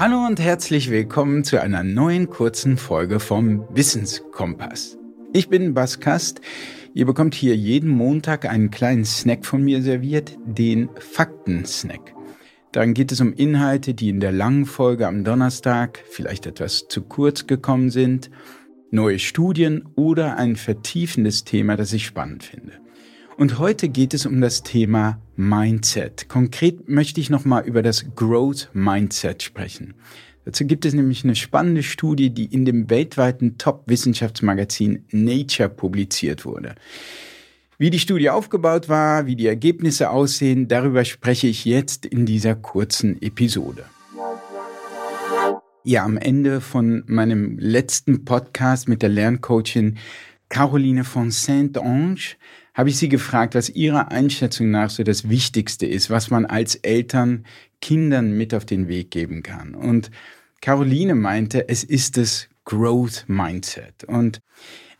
Hallo und herzlich willkommen zu einer neuen kurzen Folge vom Wissenskompass. Ich bin Bas Kast. Ihr bekommt hier jeden Montag einen kleinen Snack von mir serviert, den Fakten-Snack. Darin geht es um Inhalte, die in der langen Folge am Donnerstag vielleicht etwas zu kurz gekommen sind, neue Studien oder ein vertiefendes Thema, das ich spannend finde. Und heute geht es um das Thema Mindset. Konkret möchte ich nochmal über das Growth Mindset sprechen. Dazu gibt es nämlich eine spannende Studie, die in dem weltweiten Top-Wissenschaftsmagazin Nature publiziert wurde. Wie die Studie aufgebaut war, wie die Ergebnisse aussehen, darüber spreche ich jetzt in dieser kurzen Episode. Ja, am Ende von meinem letzten Podcast mit der Lerncoachin Caroline von Saint-Ange habe ich sie gefragt, was ihrer Einschätzung nach so das Wichtigste ist, was man als Eltern Kindern mit auf den Weg geben kann. Und Caroline meinte, es ist das Growth Mindset. Und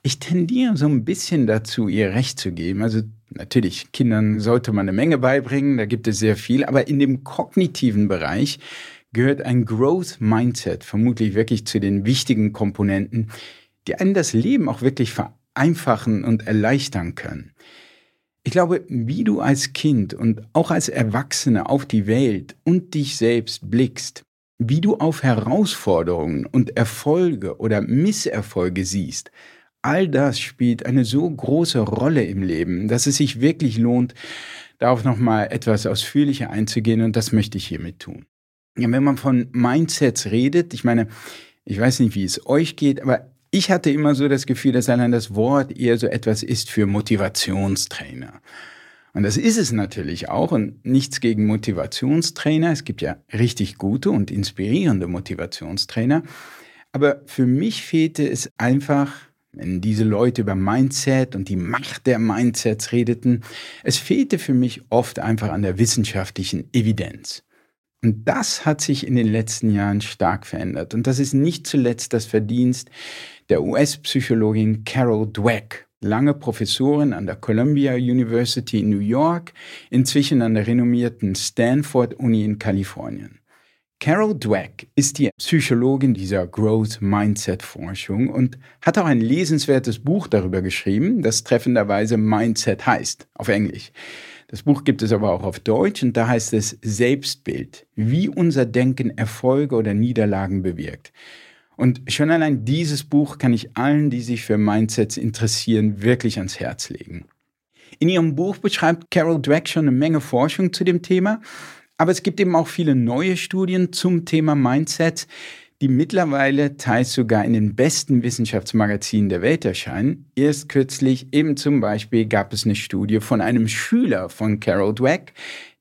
ich tendiere so ein bisschen dazu, ihr Recht zu geben. Also natürlich, Kindern sollte man eine Menge beibringen, da gibt es sehr viel, aber in dem kognitiven Bereich gehört ein Growth Mindset vermutlich wirklich zu den wichtigen Komponenten, die einem das Leben auch wirklich vereinfachen und erleichtern können. Ich glaube, wie du als Kind und auch als Erwachsene auf die Welt und dich selbst blickst, wie du auf Herausforderungen und Erfolge oder Misserfolge siehst, all das spielt eine so große Rolle im Leben, dass es sich wirklich lohnt, darauf nochmal etwas ausführlicher einzugehen und das möchte ich hiermit tun. Ja, wenn man von Mindsets redet, ich meine, ich weiß nicht, wie es euch geht, aber ich hatte immer so das Gefühl, dass allein das Wort eher so etwas ist für Motivationstrainer. Und das ist es natürlich auch und nichts gegen Motivationstrainer. Es gibt ja richtig gute und inspirierende Motivationstrainer. Aber für mich fehlte es einfach, wenn diese Leute über Mindset und die Macht der Mindsets redeten, es fehlte für mich oft einfach an der wissenschaftlichen Evidenz. Und das hat sich in den letzten Jahren stark verändert. Und das ist nicht zuletzt das Verdienst der US-Psychologin Carol Dweck, lange Professorin an der Columbia University in New York, inzwischen an der renommierten Stanford Uni in Kalifornien. Carol Dweck ist die Psychologin dieser Growth Mindset Forschung und hat auch ein lesenswertes Buch darüber geschrieben, das treffenderweise Mindset heißt, auf Englisch. Das Buch gibt es aber auch auf Deutsch und da heißt es Selbstbild, wie unser Denken Erfolge oder Niederlagen bewirkt. Und schon allein dieses Buch kann ich allen, die sich für Mindsets interessieren, wirklich ans Herz legen. In ihrem Buch beschreibt Carol Dweck schon eine Menge Forschung zu dem Thema, aber es gibt eben auch viele neue Studien zum Thema Mindsets, die mittlerweile teils sogar in den besten Wissenschaftsmagazinen der Welt erscheinen. Erst kürzlich eben zum Beispiel gab es eine Studie von einem Schüler von Carol Dweck,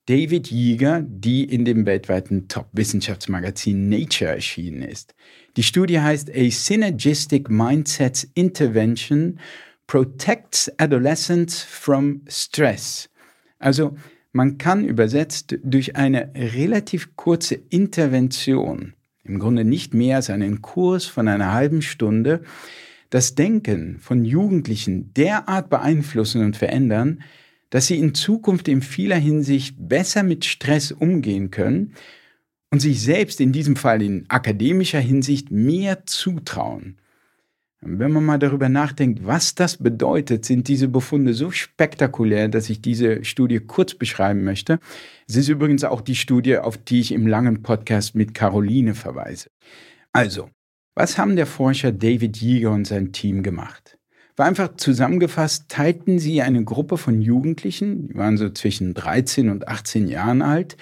David Yeager, die in dem weltweiten Top-Wissenschaftsmagazin Nature erschienen ist. Die Studie heißt A Synergistic Mindsets Intervention Protects Adolescents from Stress. Also man kann übersetzt durch eine relativ kurze Intervention im Grunde nicht mehr als einen Kurs von einer halben Stunde, das Denken von Jugendlichen derart beeinflussen und verändern, dass sie in Zukunft in vieler Hinsicht besser mit Stress umgehen können und sich selbst in diesem Fall in akademischer Hinsicht mehr zutrauen. Wenn man mal darüber nachdenkt, was das bedeutet, sind diese Befunde so spektakulär, dass ich diese Studie kurz beschreiben möchte. Es ist übrigens auch die Studie, auf die ich im langen Podcast mit Caroline verweise. Also, was haben der Forscher David Yeager und sein Team gemacht? War einfach zusammengefasst, teilten sie eine Gruppe von Jugendlichen, die waren so zwischen 13 und 18 Jahren alt,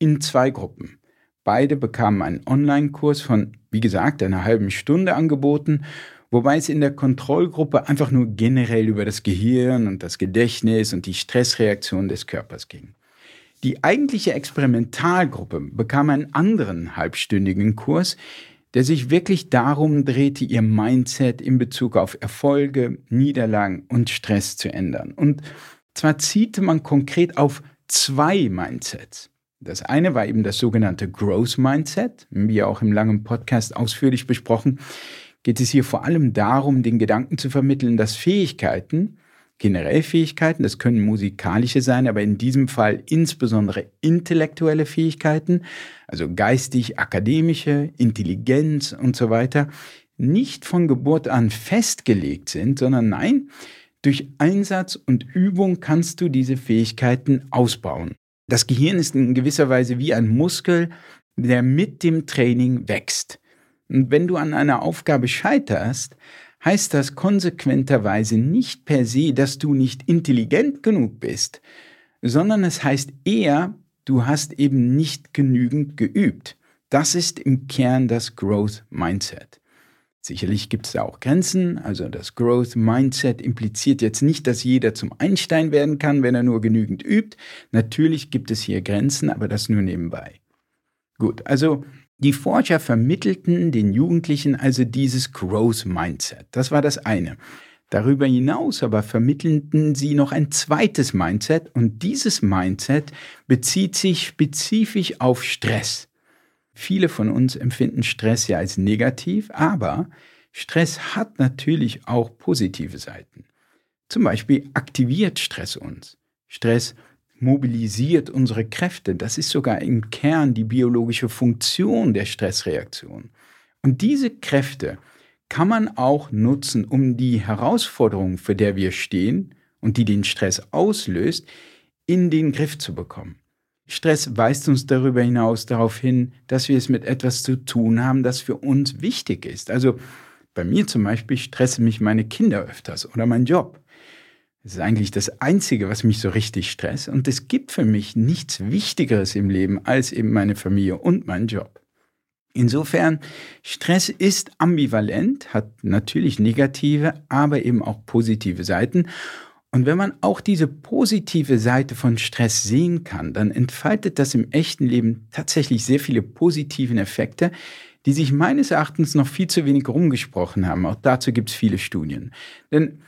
in zwei Gruppen. Beide bekamen einen Online-Kurs von, wie gesagt, einer halben Stunde angeboten wobei es in der Kontrollgruppe einfach nur generell über das Gehirn und das Gedächtnis und die Stressreaktion des Körpers ging. Die eigentliche Experimentalgruppe bekam einen anderen halbstündigen Kurs, der sich wirklich darum drehte, ihr Mindset in Bezug auf Erfolge, Niederlagen und Stress zu ändern. Und zwar zielte man konkret auf zwei Mindsets. Das eine war eben das sogenannte Growth Mindset, wie auch im langen Podcast ausführlich besprochen, geht es hier vor allem darum, den Gedanken zu vermitteln, dass Fähigkeiten, generell Fähigkeiten, das können musikalische sein, aber in diesem Fall insbesondere intellektuelle Fähigkeiten, also geistig, akademische, Intelligenz und so weiter, nicht von Geburt an festgelegt sind, sondern nein, durch Einsatz und Übung kannst du diese Fähigkeiten ausbauen. Das Gehirn ist in gewisser Weise wie ein Muskel, der mit dem Training wächst. Und wenn du an einer Aufgabe scheiterst, heißt das konsequenterweise nicht per se, dass du nicht intelligent genug bist, sondern es heißt eher, du hast eben nicht genügend geübt. Das ist im Kern das Growth Mindset. Sicherlich gibt es da auch Grenzen, also das Growth Mindset impliziert jetzt nicht, dass jeder zum Einstein werden kann, wenn er nur genügend übt. Natürlich gibt es hier Grenzen, aber das nur nebenbei. Gut, also die Forscher vermittelten den Jugendlichen also dieses Growth Mindset. Das war das eine. Darüber hinaus aber vermittelten sie noch ein zweites Mindset und dieses Mindset bezieht sich spezifisch auf Stress. Viele von uns empfinden Stress ja als negativ, aber Stress hat natürlich auch positive Seiten. Zum Beispiel aktiviert Stress uns. Stress mobilisiert unsere Kräfte. Das ist sogar im Kern die biologische Funktion der Stressreaktion. Und diese Kräfte kann man auch nutzen, um die Herausforderung, für der wir stehen und die den Stress auslöst, in den Griff zu bekommen. Stress weist uns darüber hinaus darauf hin, dass wir es mit etwas zu tun haben, das für uns wichtig ist. Also bei mir zum Beispiel stressen mich meine Kinder öfters oder mein Job. Das ist eigentlich das Einzige, was mich so richtig stresst. Und es gibt für mich nichts Wichtigeres im Leben als eben meine Familie und mein Job. Insofern, Stress ist ambivalent, hat natürlich negative, aber eben auch positive Seiten. Und wenn man auch diese positive Seite von Stress sehen kann, dann entfaltet das im echten Leben tatsächlich sehr viele positive Effekte, die sich meines Erachtens noch viel zu wenig rumgesprochen haben. Auch dazu gibt es viele Studien. Denn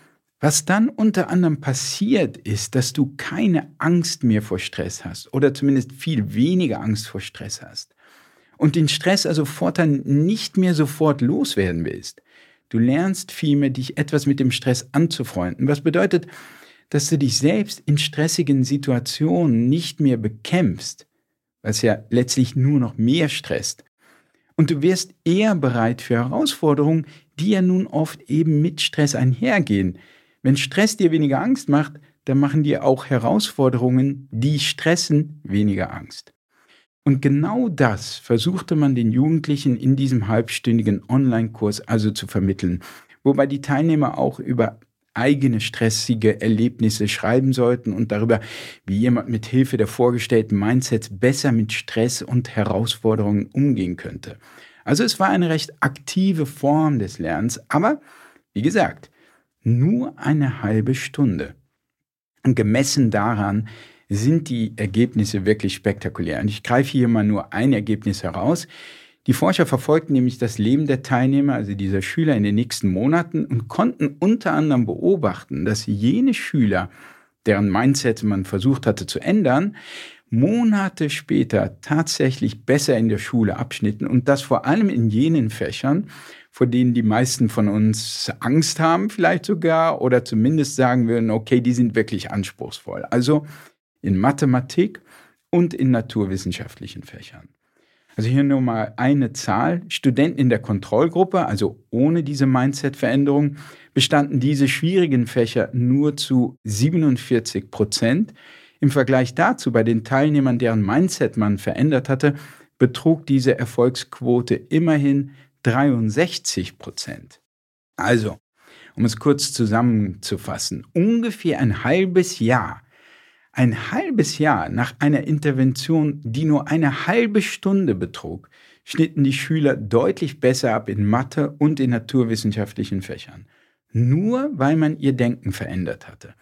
was dann unter anderem passiert, ist, dass du keine Angst mehr vor Stress hast oder zumindest viel weniger Angst vor Stress hast. Und den Stress also fortan nicht mehr sofort loswerden willst. Du lernst vielmehr, dich etwas mit dem Stress anzufreunden. Was bedeutet, dass du dich selbst in stressigen Situationen nicht mehr bekämpfst, was ja letztlich nur noch mehr stresst. Und du wirst eher bereit für Herausforderungen, die ja nun oft eben mit Stress einhergehen, wenn Stress dir weniger Angst macht, dann machen dir auch Herausforderungen, die stressen, weniger Angst. Und genau das versuchte man den Jugendlichen in diesem halbstündigen Online-Kurs also zu vermitteln, wobei die Teilnehmer auch über eigene stressige Erlebnisse schreiben sollten und darüber, wie jemand mit Hilfe der vorgestellten Mindsets besser mit Stress und Herausforderungen umgehen könnte. Also es war eine recht aktive Form des Lernens, aber wie gesagt, nur eine halbe Stunde. Und gemessen daran sind die Ergebnisse wirklich spektakulär. Und ich greife hier mal nur ein Ergebnis heraus. Die Forscher verfolgten nämlich das Leben der Teilnehmer, also dieser Schüler, in den nächsten Monaten und konnten unter anderem beobachten, dass jene Schüler, deren Mindset man versucht hatte zu ändern, Monate später tatsächlich besser in der Schule abschnitten und das vor allem in jenen Fächern, vor denen die meisten von uns Angst haben, vielleicht sogar, oder zumindest sagen würden, okay, die sind wirklich anspruchsvoll. Also in Mathematik und in naturwissenschaftlichen Fächern. Also hier nur mal eine Zahl. Studenten in der Kontrollgruppe, also ohne diese Mindset-Veränderung, bestanden diese schwierigen Fächer nur zu 47 Prozent. Im Vergleich dazu bei den Teilnehmern, deren Mindset man verändert hatte, betrug diese Erfolgsquote immerhin 63 Prozent. Also, um es kurz zusammenzufassen, ungefähr ein halbes Jahr, ein halbes Jahr nach einer Intervention, die nur eine halbe Stunde betrug, schnitten die Schüler deutlich besser ab in Mathe und in naturwissenschaftlichen Fächern. Nur weil man ihr Denken verändert hatte.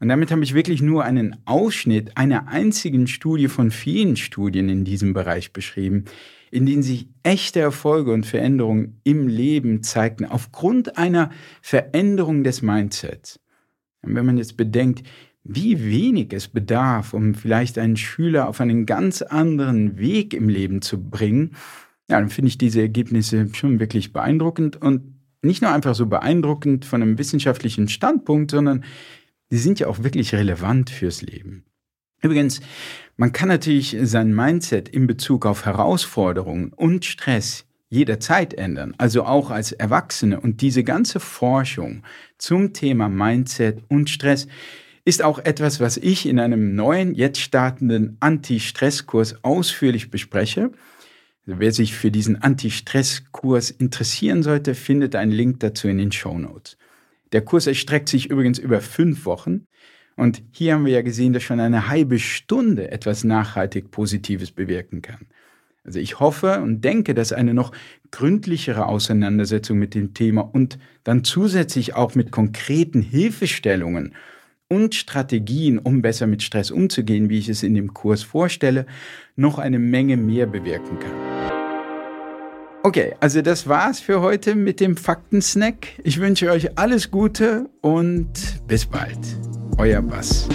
Und damit habe ich wirklich nur einen Ausschnitt einer einzigen Studie von vielen Studien in diesem Bereich beschrieben, in denen sich echte Erfolge und Veränderungen im Leben zeigten, aufgrund einer Veränderung des Mindsets. Und wenn man jetzt bedenkt, wie wenig es bedarf, um vielleicht einen Schüler auf einen ganz anderen Weg im Leben zu bringen, ja, dann finde ich diese Ergebnisse schon wirklich beeindruckend und nicht nur einfach so beeindruckend von einem wissenschaftlichen Standpunkt, sondern die sind ja auch wirklich relevant fürs Leben. Übrigens, man kann natürlich sein Mindset in Bezug auf Herausforderungen und Stress jederzeit ändern, also auch als Erwachsene. Und diese ganze Forschung zum Thema Mindset und Stress ist auch etwas, was ich in einem neuen, jetzt startenden Anti-Stress-Kurs ausführlich bespreche. Wer sich für diesen Anti-Stress-Kurs interessieren sollte, findet einen Link dazu in den Show Notes. Der Kurs erstreckt sich übrigens über fünf Wochen. Und hier haben wir ja gesehen, dass schon eine halbe Stunde etwas nachhaltig Positives bewirken kann. Also ich hoffe und denke, dass eine noch gründlichere Auseinandersetzung mit dem Thema und dann zusätzlich auch mit konkreten Hilfestellungen und Strategien, um besser mit Stress umzugehen, wie ich es in dem Kurs vorstelle, noch eine Menge mehr bewirken kann. Okay, also das war's für heute mit dem Faktensnack. Ich wünsche euch alles Gute und bis bald. Euer Bass.